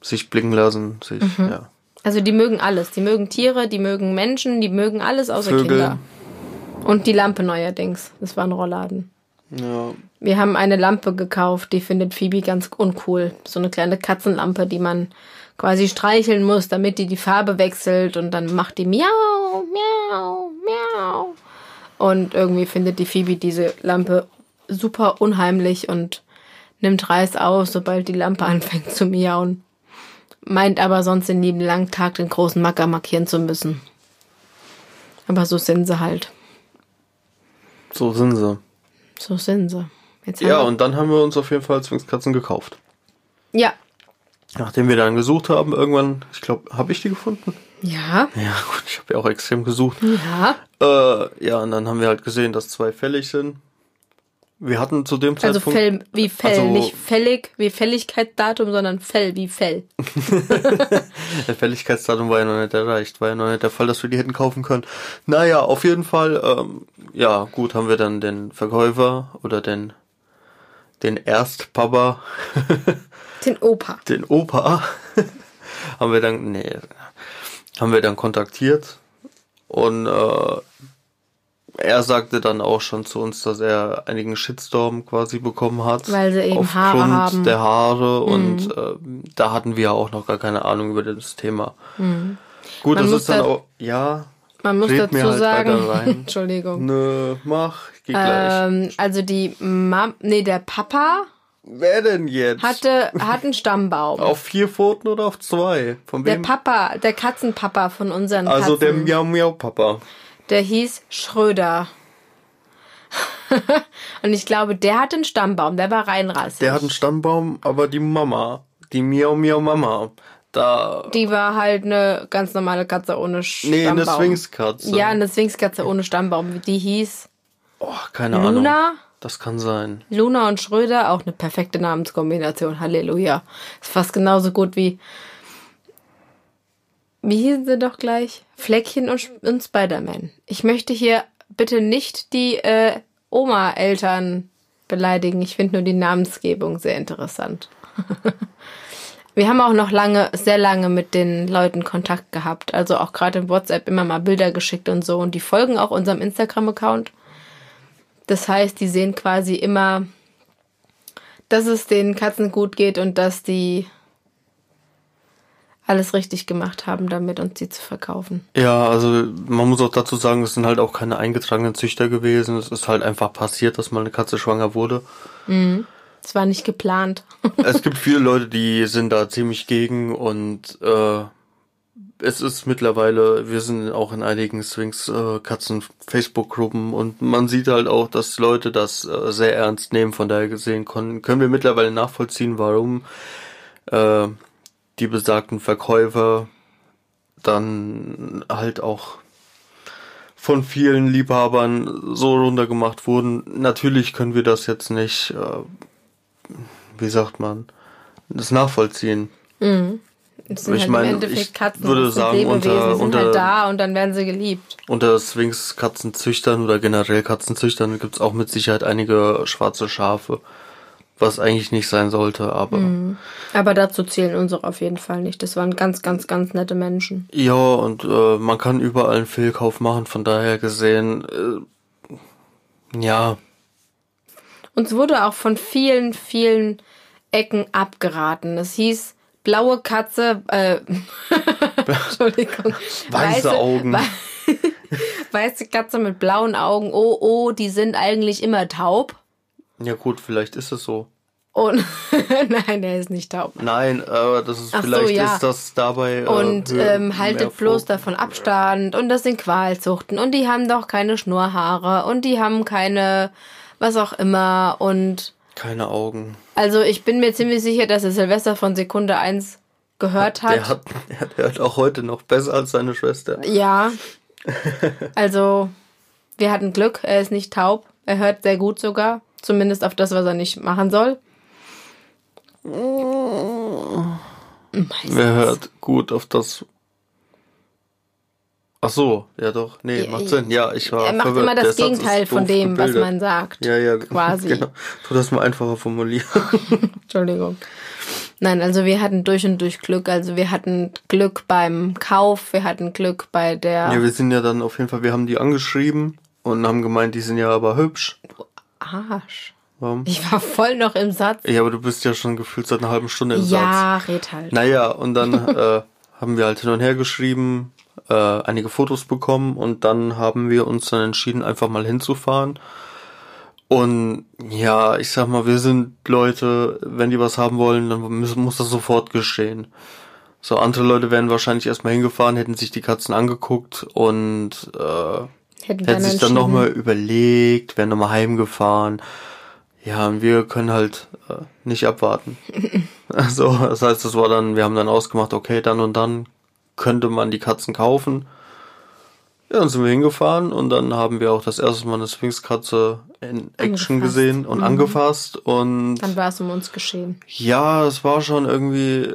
sich blicken lassen. Sich, ja. Also die mögen alles. Die mögen Tiere, die mögen Menschen, die mögen alles außer Vögel. Kinder. Und die Lampe neuerdings. Das war ein Rollladen. ja. Wir haben eine Lampe gekauft, die findet Phoebe ganz uncool. So eine kleine Katzenlampe, die man quasi streicheln muss, damit die die Farbe wechselt und dann macht die miau, miau, miau. Und irgendwie findet die Phoebe diese Lampe super unheimlich und nimmt Reis aus, sobald die Lampe anfängt zu miauen. Meint aber sonst den lieben langen Tag den großen Macker markieren zu müssen. Aber so sind sie halt. So sind sie. So sind sie. Jetzt Ja, und dann haben wir uns auf jeden Fall Zwingskatzen gekauft. ja, Nachdem wir dann gesucht haben, irgendwann, ich glaube, habe ich die gefunden? ja, Ja, gut, ich habe ja auch extrem gesucht. ja. Äh, ja, und dann haben wir halt gesehen, dass zwei fällig sind. Wir hatten zu dem Also Zeitpunkt. Fell wie Fell, Also- nicht fällig wie Fälligkeitsdatum, sondern Fell wie Fell. Der Fälligkeitsdatum war ja noch nicht erreicht. War ja noch nicht der Fall, dass wir die hätten kaufen können. Naja, auf jeden Fall, ähm, ja, gut, haben wir dann den Verkäufer oder den, den Erstpapa, Den Opa. den Opa, haben wir dann, nee, haben wir dann kontaktiert und äh, er sagte dann auch schon zu uns, dass er einigen Shitstorm quasi bekommen hat. Weil sie eben aufgrund Haare haben. Mhm. der Haare und äh, da hatten wir auch noch gar keine Ahnung über das Thema. Gut, Mhm. Man das ist dann da- auch, ja, Man muss dazu halt sagen. Entschuldigung. nö, mach, geh gleich. Ähm, also die Mam, nee, der Papa Wer denn jetzt? hatte, hat einen Stammbaum. auf vier Pfoten oder auf zwei? Von Der wem? Papa, der Katzenpapa von unseren also der Katzen, Miau Miau Papa. der hieß Schröder. und ich glaube, der hat einen Stammbaum, der war rein rassig. Der hat einen Stammbaum, aber die Mama, die Miau Miau Mama, da. Die war halt eine ganz normale Katze ohne Stammbaum. Nee, eine Sphinxkatze. Ja, eine Sphinxkatze ohne Stammbaum. Die hieß Oh, keine Ahnung. Luna. Das kann sein. Luna und Schröder, auch eine perfekte Namenskombination. Halleluja. Ist fast genauso gut wie. Wie hießen sie doch gleich? Fleckchen und, und Spider-Man. Ich möchte hier bitte nicht die äh, Oma-Eltern beleidigen. Ich finde nur die Namensgebung sehr interessant. Wir haben auch noch lange, sehr lange mit den Leuten Kontakt gehabt. Also auch gerade im WhatsApp immer mal Bilder geschickt und so. Und die folgen auch unserem Instagram-Account. Das heißt, die sehen quasi immer, dass es den Katzen gut geht und dass die alles richtig gemacht haben, damit uns die zu verkaufen. Ja, also man muss auch dazu sagen, es sind halt auch keine eingetragenen Züchter gewesen. Es ist halt einfach passiert, dass mal eine Katze schwanger wurde. Es war nicht geplant. Es gibt viele Leute, die sind da ziemlich gegen und äh, es ist mittlerweile, wir sind auch in einigen Swings-Katzen-Facebook-Gruppen und man sieht halt auch, dass Leute das äh, sehr ernst nehmen. Von daher gesehen können, können wir mittlerweile nachvollziehen, warum äh, die besagten Verkäufer dann halt auch von vielen Liebhabern so runtergemacht wurden. Natürlich können wir das jetzt nicht, äh, wie sagt man, das nachvollziehen. Es sind Ich halt meine, im Endeffekt ich Katzen, würde das sagen, unter- sind unter- halt da und dann werden sie geliebt. Unter Sphinx-Katzenzüchtern oder generell Katzenzüchtern gibt's auch mit Sicherheit einige schwarze Schafe, was eigentlich nicht sein sollte, aber Aber dazu zählen unsere auf jeden Fall nicht. Das waren ganz, ganz, ganz nette Menschen. ja, und äh, man kann überall einen Fehlkauf machen, von daher gesehen, äh, ja, Uns wurde auch von vielen, vielen Ecken abgeraten. Es hieß blaue Katze, äh, Entschuldigung. Weiße Augen. wei- weiße Katze mit blauen Augen. Oh, oh, die sind eigentlich immer taub. ja gut, vielleicht ist es so. Und nein, der ist nicht taub. Nein, aber das ist Ach so, vielleicht ja. ist das dabei. Äh, Und ähm, haltet bloß davon Abstand. Und das sind Qualzuchten. Und die haben doch keine Schnurrhaare. Und die haben keine, was auch immer. Und Keine Augen. also ich bin mir ziemlich sicher, dass er Silvester von Sekunde 1 gehört hat. Der hat, der hört auch heute noch besser als seine Schwester. Ja. Also, wir hatten Glück. Er ist nicht taub. Er hört sehr gut sogar. Zumindest auf das, was er nicht machen soll. Meistens. Wer hört gut auf das? Ach so, ja doch. Nee, Ja, macht Sinn. Ja, ich war Er macht verwirrt. immer Der das ist Gegenteil von dem, was gebildet. man sagt. Ja, ja, Quasi. Genau. Tu das mal einfacher formulieren. Entschuldigung. Nein, also wir hatten durch und durch Glück. Also wir hatten Glück beim Kauf, wir hatten Glück bei der ja, wir sind ja dann auf jeden Fall, wir haben die angeschrieben und haben gemeint, die sind ja aber hübsch. Arsch. Warum? Ich war voll noch im Satz. Ja, aber du bist ja schon gefühlt seit einer halben Stunde im Satz. Ja, red halt. Naja, und dann äh, haben wir halt hin und her geschrieben, äh, einige Fotos bekommen und dann haben wir uns dann entschieden, einfach mal hinzufahren. Und ja, ich sag mal, wir sind Leute, wenn die was haben wollen, dann muss, muss das sofort geschehen. So, andere Leute wären wahrscheinlich erstmal hingefahren, hätten sich die Katzen angeguckt und äh, Hätten hätten sich dann nochmal überlegt, wären nochmal heimgefahren. Ja, und wir können halt äh, nicht abwarten. also, das heißt, das war dann, wir haben dann ausgemacht, okay, dann und dann könnte man die Katzen kaufen. Ja, dann sind wir hingefahren und dann haben wir auch das erste Mal eine Sphinx-Katze in Action Angefasst. gesehen und Mhm. angefasst und Dann war es um uns geschehen. ja, es war schon irgendwie,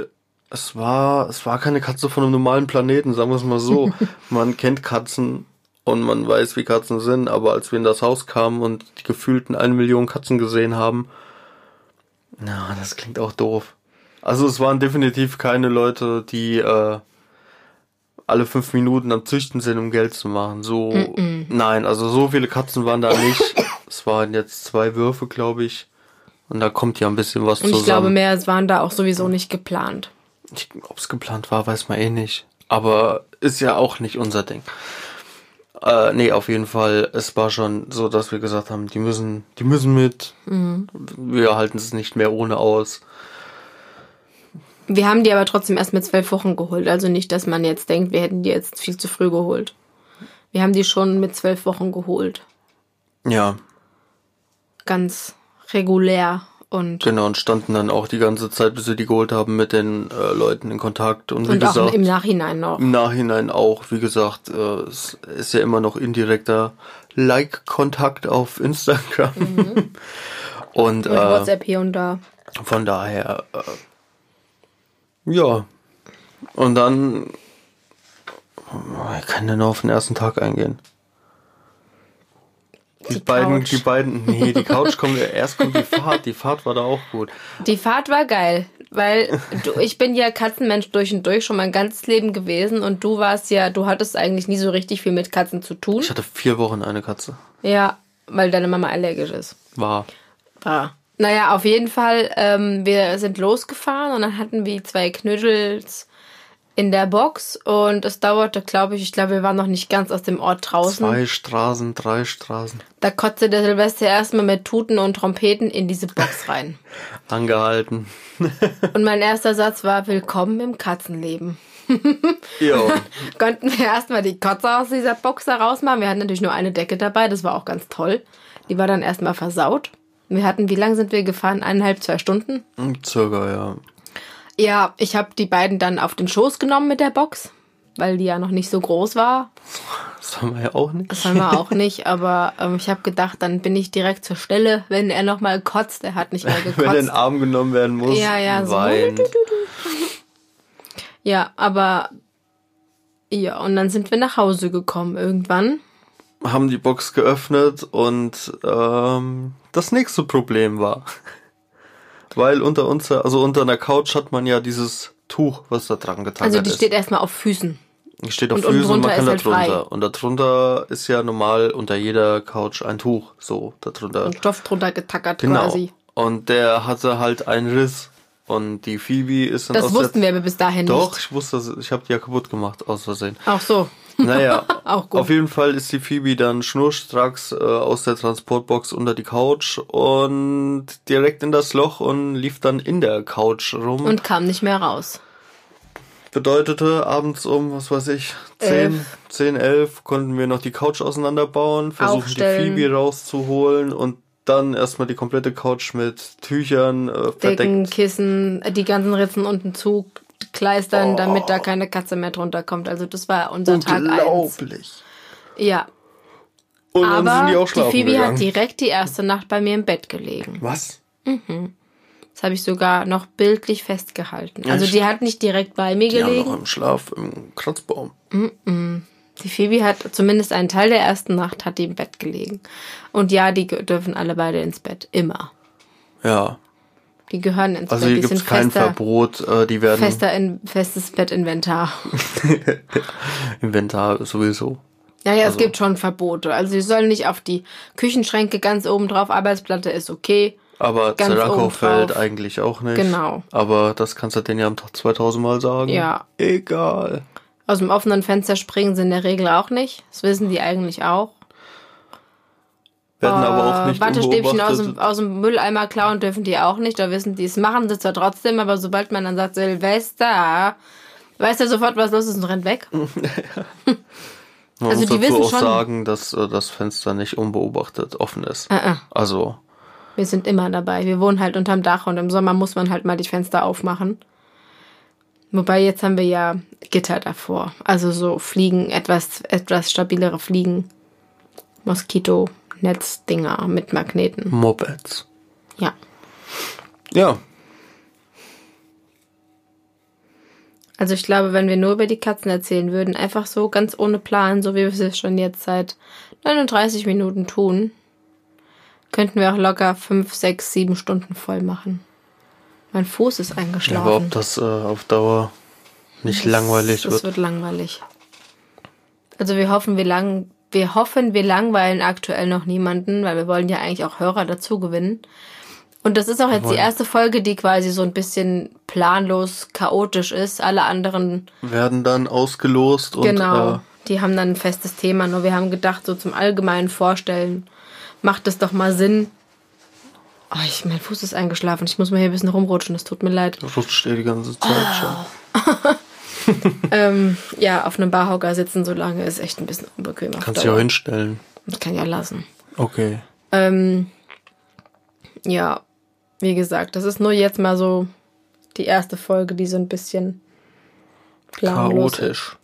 es war, es war keine Katze von einem normalen Planeten, sagen wir es mal so. man kennt Katzen und man weiß, wie Katzen sind, aber als wir in das Haus kamen und die gefühlten eine Million Katzen gesehen haben, na, das klingt auch doof. Also es waren definitiv keine Leute, die äh, alle fünf Minuten am Züchten sind, um Geld zu machen. So, nein, also so viele Katzen waren da nicht. es waren jetzt zwei Würfe, glaube ich. Und da kommt ja ein bisschen was Und ich zusammen. glaube, mehr waren da auch sowieso nicht geplant. Ob es geplant war, weiß man eh nicht. Aber ist ja auch nicht unser Ding. Äh, nee, auf jeden Fall, es war schon so, dass wir gesagt haben, die müssen, die müssen mit. Wir halten es nicht mehr ohne aus. Wir haben die aber trotzdem erst mit zwölf Wochen geholt. Also nicht, dass man jetzt denkt, wir hätten die jetzt viel zu früh geholt. Wir haben die schon mit zwölf Wochen geholt. Ja. ganz regulär und, Genau, und standen dann auch die ganze Zeit, bis wir die geholt haben, mit den äh, Leuten in Kontakt. Und wie und auch gesagt, im Nachhinein noch. im Nachhinein auch, wie gesagt, äh, es ist ja immer noch indirekter Like-Kontakt auf Instagram. Und Mit äh, WhatsApp hier und da. von daher, äh, ja. Und dann, ich kann ja nur auf den ersten Tag eingehen. Die, Die beiden, Couch. die beiden, nee, die Couch kommt ja erst kommt die Fahrt. Die Fahrt war da auch gut. Die Fahrt war geil, weil du, ich bin ja Katzenmensch durch und durch schon mein ganzes Leben gewesen und du warst ja, du hattest eigentlich nie so richtig viel mit Katzen zu tun. Ich hatte vier Wochen eine Katze. Ja, weil deine Mama allergisch ist. War. War. Naja, auf jeden Fall, ähm, wir sind losgefahren und dann hatten wir zwei Knödels in der Box und es dauerte, glaube ich, ich glaube, wir waren noch nicht ganz aus dem Ort draußen. Zwei Straßen, drei Straßen. Da kotzte der Silvester erstmal mit Tuten und Trompeten in diese Box rein. Angehalten. Und mein erster Satz war, willkommen im Katzenleben. Jo. Konnten wir erstmal die Kotze aus dieser Box da rausmachen. Wir hatten natürlich nur eine Decke dabei, das war auch ganz toll. Die war dann erstmal versaut. Wir hatten, wie lange sind wir gefahren? Eineinhalb, zwei Stunden. Circa, ja. Ja, ich habe die beiden dann auf den Schoß genommen mit der Box, weil die ja noch nicht so groß war. Das haben wir ja auch nicht. Das haben wir auch nicht, aber ähm, ich habe gedacht, dann bin ich direkt zur Stelle, wenn er nochmal kotzt. Er hat nicht mehr Wenn er in den gekotzt. Arm genommen werden muss. Ja, ja, so. weint. Ja, aber ja, und dann sind wir nach Hause gekommen irgendwann. Haben die Box geöffnet und ähm, das nächste Problem war. Weil unter uns, also unter einer Couch hat man ja dieses Tuch, was da dran getan Also die ist. steht erstman auf Füßen. Die steht auf und Füßen und man kann da ist halt drunter. frei. Und da drunter ist ja normal unter jeder Couch ein Tuch. So, da drunter. Und Stoff drunter getackert Genau. quasi. Und der hatte halt einen Riss. Und die Phoebe ist dann Das wussten wir aber bis dahin Doch, nicht. ich wusste, ich habe die ja kaputt gemacht, aus Versehen. Auch so. Naja, Auch gut. auf jeden Fall ist die Phoebe dann schnurstracks äh, aus der Transportbox unter die Couch und direkt in das Loch und lief dann in der Couch rum. Und kam nicht mehr raus. Bedeutete, abends um, was weiß ich, 10, Elf. 10, 11 konnten wir noch die Couch auseinanderbauen, versuchen Aufstellen. die Phoebe rauszuholen und dann erstmal die komplette Couch mit Tüchern äh, Decken, verdeckt. Kissen, äh, die ganzen Ritzen unten zu kleistern, Oh. damit da keine Katze mehr drunter kommt. Also das war unser Tag eins. Unglaublich. Ja, Und dann aber sind die auch die schlafen Phoebe gegangen. hat direkt die erste Nacht bei mir im Bett gelegen. Was? Das habe ich sogar noch bildlich festgehalten. Also die hat nicht direkt bei mir Die gelegen. noch im Schlaf im Kratzbaum. Die Phoebe hat zumindest einen Teil der ersten Nacht hat die im Bett gelegen. Und ja, die dürfen alle beide ins Bett. Immer. Ja. Die gehören ins Also Bett. hier Die gibt es sind kein fester, Verbot, äh, die werden fester in, festes Bettinventar. Inventar sowieso. Ja, ja, Also- es gibt schon Verbote. Also sie sollen nicht auf die Küchenschränke ganz oben drauf. Arbeitsplatte ist okay. Aber oben fällt eigentlich auch nicht. Genau. Aber das kannst du denen ja am Tag 2000 Mal sagen. Ja. Egal. Aus dem offenen Fenster springen sie in der Regel auch nicht. Das wissen die eigentlich auch. Werden aber auch nicht Wattestäbchen aus dem, aus dem Mülleimer klauen dürfen die auch nicht. Da wissen die, es machen sie zwar trotzdem, aber sobald man dann sagt, Silvester, weiß er sofort, was los ist und rennt weg. Man also muss die dazu wissen auch schon- sagen, dass äh, das Fenster nicht unbeobachtet offen ist. Äh, Also, Wir sind immer dabei. Wir wohnen halt unterm Dach und im Sommer muss man halt mal die Fenster aufmachen. Wobei jetzt haben wir ja Gitter davor. Also so Fliegen, etwas, etwas stabilere Fliegen. Moskito-Netzdinger mit Magneten. Mopeds. Ja. Ja. Also ich glaube, wenn wir nur über die Katzen erzählen würden, einfach so ganz ohne Plan, so wie wir es schon jetzt seit 39 Minuten tun, könnten wir auch locker 5, 6, 7 Stunden voll machen. Mein Fuß ist ja aber eingeschlafen. ob das äh, auf Dauer nicht langweilig das wird. wird langweilig. Also wir hoffen, wir lang, wir hoffen, wir langweilen aktuell noch niemanden, weil wir wollen ja eigentlich auch Hörer dazu gewinnen. Und das ist auch jetzt die erste Folge, die quasi so ein bisschen planlos, chaotisch ist. Alle anderen Werden dann ausgelost und Genau. äh, Die haben dann ein festes Thema. Nur wir haben gedacht, so zum allgemeinen Vorstellen macht es doch mal Sinn. Oh, ich, mein Fuß ist eingeschlafen. Ich muss mal hier ein bisschen rumrutschen. Das tut mir leid. rutscht ihr die ganze Zeit Ah. schon. Ähm, ja, auf einem Barhocker sitzen so lange ist echt ein bisschen unbequem. Kannst du ja hinstellen. Das kann ja lassen. Okay. Ähm, Ja, wie gesagt, das ist nur jetzt mal so die erste Folge, die so ein bisschen ist. Chaotisch.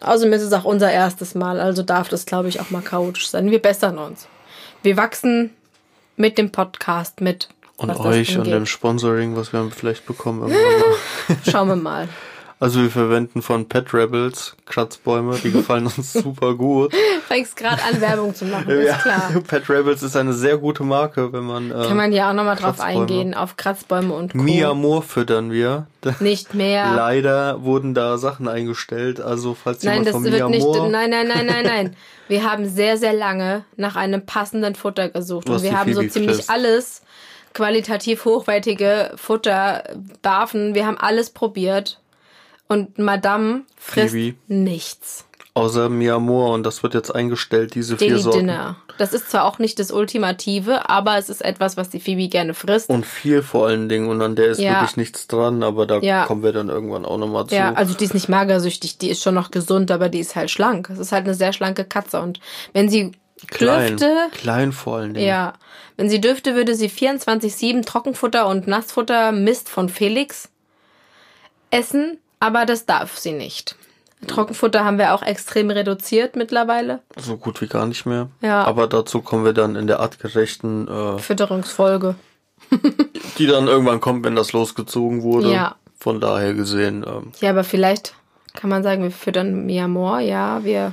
Außerdem ist es auch unser erstes Mal, also darf das, glaube ich, auch mal chaotisch sein. Wir bessern uns. Wir wachsen mit dem Podcast mit. Und euch und dem Sponsoring, was wir vielleicht bekommen. Schauen wir mal. Also wir verwenden von Pet Rebels Kratzbäume, die gefallen uns super gut. Fängst gerade an, Werbung zu machen, ist klar. Pet Rebels ist eine sehr gute Marke, wenn man. Äh, Kann man ja auch nochmal drauf eingehen, auf Kratzbäume und Co. Miamor füttern wir. Nicht mehr. Leider wurden da Sachen eingestellt, also falls Nein, jemand das von wird nicht. Miamor, Nein, nein, nein, nein, nein. Wir haben sehr, sehr lange nach einem passenden Futter gesucht. Und wir haben so ziemlich frisst. alles qualitativ hochwertige Futter, Barfen. Wir haben alles probiert. Und Madame frisst Phoebe. nichts. außer Miamor und das wird jetzt eingestellt, diese vier Daily Sorten. Dinner. Das ist zwar auch nicht das Ultimative, aber es ist etwas, was die Phoebe gerne frisst. Und viel vor allen Dingen und an der ist Ja. wirklich nichts dran, aber da Ja. kommen wir dann irgendwann auch nochmal zu. Ja, also die ist nicht magersüchtig, die ist schon noch gesund, aber die ist halt schlank. Es ist halt eine sehr schlanke Katze und wenn sie klein, dürfte, klein vor allen Dingen. ja, wenn sie dürfte, würde sie 24/7 Trockenfutter und Nassfutter Mist von Felix essen, aber das darf sie nicht. Trockenfutter haben wir auch extrem reduziert mittlerweile. So gut wie gar nicht mehr. Ja. Aber dazu kommen wir dann in der artgerechten, äh, Fütterungsfolge. die dann irgendwann kommt, wenn das losgezogen wurde. Ja. Von daher gesehen, ähm, Ja, aber vielleicht kann man sagen, wir füttern Miamor, ja, wir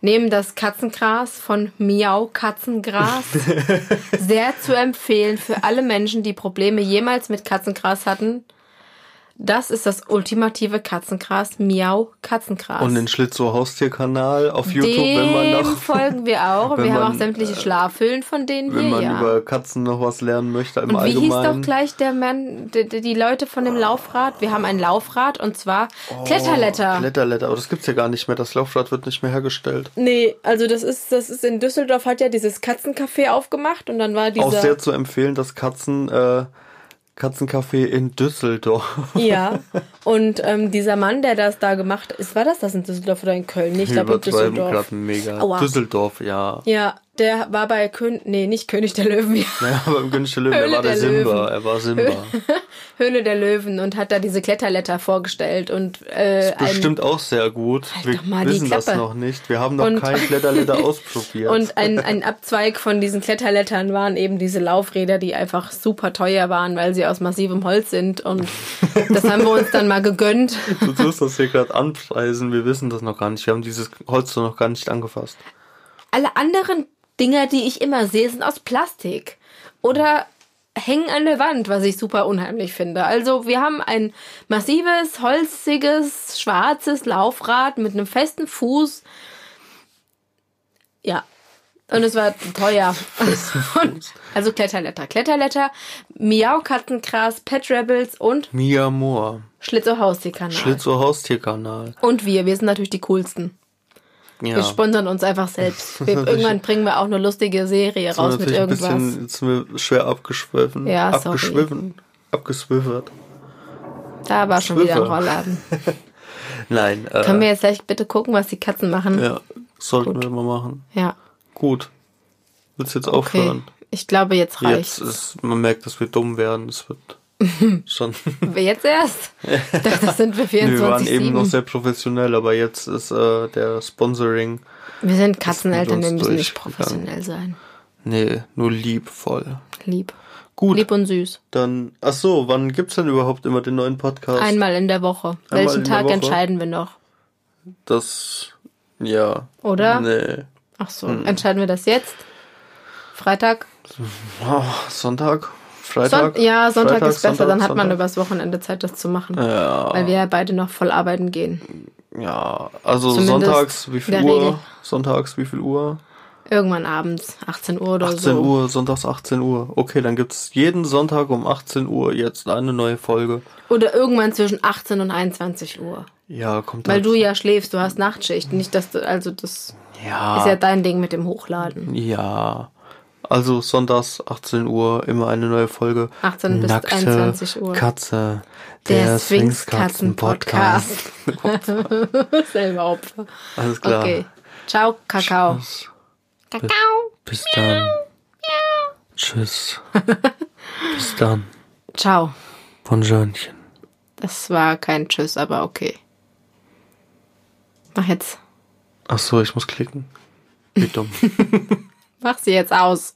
nehmen das Katzengras von Miau Katzengras. Sehr zu empfehlen für alle Menschen, die Probleme jemals mit Katzengras hatten. Das ist das ultimative Katzengras, Miau Katzengras. und den Schlitzow Haustierkanal auf YouTube, wenn man Dem noch, folgen wir auch. wenn Wir haben man, auch sämtliche Schlafhüllen von denen wenn hier, man ja. über Katzen noch was lernen möchte im Und wie hieß doch gleich der Mann, die, die Leute von dem Laufrad? Wir haben ein Laufrad und zwar Kletterletter. Oh, Kletterletter, aber das gibt's ja gar nicht mehr. Das Laufrad wird nicht mehr hergestellt. Nee, also das ist, das ist in Düsseldorf hat ja dieses Katzencafé aufgemacht und dann war Auch dieser. sehr zu empfehlen, das Katzen, äh, Katzencafé in Düsseldorf. ja. Und ähm, dieser Mann, der das da gemacht ist, war das das in Düsseldorf oder in Köln? Ich glaube in Düsseldorf. mega. Aua. Düsseldorf, ja. Ja, der war bei König, nee, nicht König der Löwen, ja. Ja, aber im König der Löwen, er Höhle war der, der Simba. Löwen. Er war Simba. Höhle der Löwen und hat da diese Kletterletter vorgestellt und äh, ein, Bestimmt auch sehr gut. Halt Wir mal wissen das noch nicht. Wir haben noch Und- kein Kletterletter ausprobiert. und ein, ein Abzweig von diesen Kletterlettern waren eben diese Laufräder, die einfach super teuer waren, weil sie aus massivem Holz sind. Und das haben wir uns dann mal gegönnt. du tust das hier gerade anpreisen. Wir wissen das noch gar nicht. Wir haben dieses Holz noch gar nicht angefasst. Alle anderen Dinger, die ich immer sehe, sind aus Plastik. Oder hängen an der Wand, was ich super unheimlich finde. Also wir haben ein massives, holziges, schwarzes Laufrad mit einem festen Fuß. Ja. Und es war teuer. Und, also Kletterletter. Kletterletter, Miau Katzengras, Pet Rebels und Mia Moore. Schlitzow Haustierkanal. Schlitzow Haustierkanal. und wir, wir sind natürlich die coolsten. Ja. Wir sponsern uns einfach selbst. Wir, irgendwann bringen wir auch eine lustige Serie raus mit ein irgendwas. bisschen, jetzt sind wir schwer abgeschwiffen. Ja, sorry. Abgeschwiffen. Abgeswiffert. Da war schon wieder ein. Rollladen. Nein. Äh, Können wir jetzt gleich bitte gucken, was die Katzen machen? Ja, sollten wir mal machen. Ja. Gut. Willst du jetzt Okay. aufhören? Ich glaube, jetzt Jetzt reicht's. ist, man merkt, dass wir dumm werden. Es wird schon. Jetzt erst? Ich dachte, das sind wir wir waren eben noch 24-7. sehr professionell, aber jetzt ist äh, der Sponsoring. Wir sind Katzeneltern, wir müssen nicht professionell sein. Nee, nur liebvoll. Lieb. Gut, Lieb und süß. dann. Ach so, wann gibt's denn überhaupt immer den neuen Podcast? Einmal in der Woche. Einmal Welchen Tag Woche? entscheiden wir noch? Das. Ja. Oder? Nee. Ach so, Hm. entscheiden wir das jetzt? Freitag? Oh, Sonntag? Freitag? Son ja, Sonntag Freitag, ist besser, Sonntag, dann hat man Sonntag. übers Wochenende Zeit, das zu machen. Ja. Weil wir ja beide noch voll arbeiten gehen. Ja, also Zumindest sonntags, wie viel Uhr? Regel. Sonntags, wie viel Uhr? Irgendwann abends, 18 Uhr oder 18 so. Uhr, sonntags 18 Uhr. Okay, dann gibt's jeden Sonntag um 18 Uhr jetzt eine neue Folge. Oder irgendwann zwischen 18 und 21 Uhr. Ja, kommt Weil halt- du ja schläfst, du hast Nachtschicht. Nicht, dass du, also das ja, ist ja dein Ding mit dem Hochladen. ja. Also sonntags 18 Uhr immer eine neue Folge. 18 bis Nackte 21 Uhr. Katze. Der Sphinx-Katzen-Podcast. Sphinx-Katzen-Podcast. Selber Opfer. Alles klar. Okay. Ciao, Kakao. Tschüss. Kakao. Bis dann. Tschüss. Bis dann. Ciao. Bonjournchen. Das war kein Tschüss, aber okay. Mach jetzt. Ach so, ich muss klicken. Wie dumm. Mach sie jetzt aus.